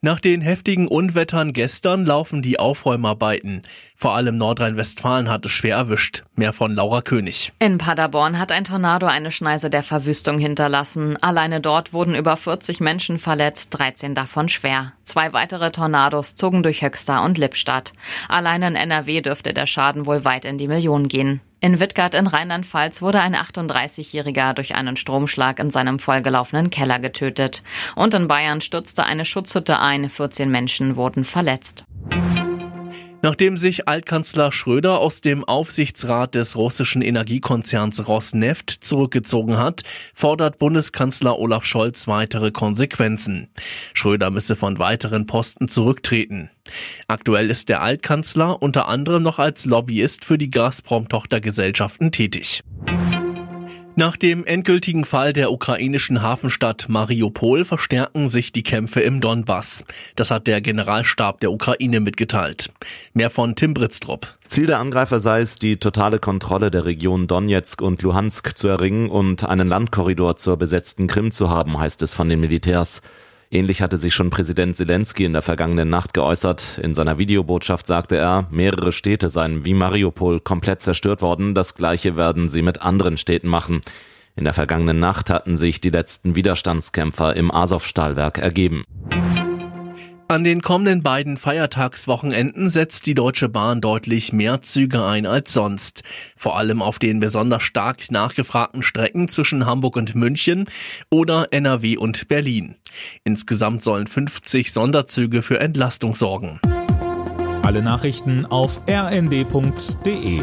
Nach den heftigen Unwettern gestern laufen die Aufräumarbeiten. Vor allem Nordrhein-Westfalen hat es schwer erwischt. Mehr von Laura König. In Paderborn hat ein Tornado eine Schneise der Verwüstung hinterlassen. Alleine dort wurden über 40 Menschen verletzt, 13 davon schwer. Zwei weitere Tornados zogen durch Höxter und Lippstadt. Allein in NRW dürfte der Schaden wohl weit in die Millionen gehen. In Wittgart in Rheinland-Pfalz wurde ein 38-Jähriger durch einen Stromschlag in seinem vollgelaufenen Keller getötet. Und in Bayern stürzte eine Schutzhütte ein, 14 Menschen wurden verletzt. Nachdem sich Altkanzler Schröder aus dem Aufsichtsrat des russischen Energiekonzerns Rosneft zurückgezogen hat, fordert Bundeskanzler Olaf Scholz weitere Konsequenzen. Schröder müsse von weiteren Posten zurücktreten. Aktuell ist der Altkanzler unter anderem noch als Lobbyist für die Gazprom-Tochtergesellschaften tätig. Nach dem endgültigen Fall der ukrainischen Hafenstadt Mariupol verstärken sich die Kämpfe im Donbass. Das hat der Generalstab der Ukraine mitgeteilt. Mehr von Tim Britztrup. Ziel der Angreifer sei es, die totale Kontrolle der Region Donetsk und Luhansk zu erringen und einen Landkorridor zur besetzten Krim zu haben, heißt es von den Militärs. Ähnlich hatte sich schon Präsident Zelensky in der vergangenen Nacht geäußert. In seiner Videobotschaft sagte er, mehrere Städte seien wie Mariupol komplett zerstört worden. Das gleiche werden sie mit anderen Städten machen. In der vergangenen Nacht hatten sich die letzten Widerstandskämpfer im Azov-Stahlwerk ergeben. An den kommenden beiden Feiertagswochenenden setzt die Deutsche Bahn deutlich mehr Züge ein als sonst. Vor allem auf den besonders stark nachgefragten Strecken zwischen Hamburg und München oder NRW und Berlin. Insgesamt sollen 50 Sonderzüge für Entlastung sorgen. Alle Nachrichten auf rnd.de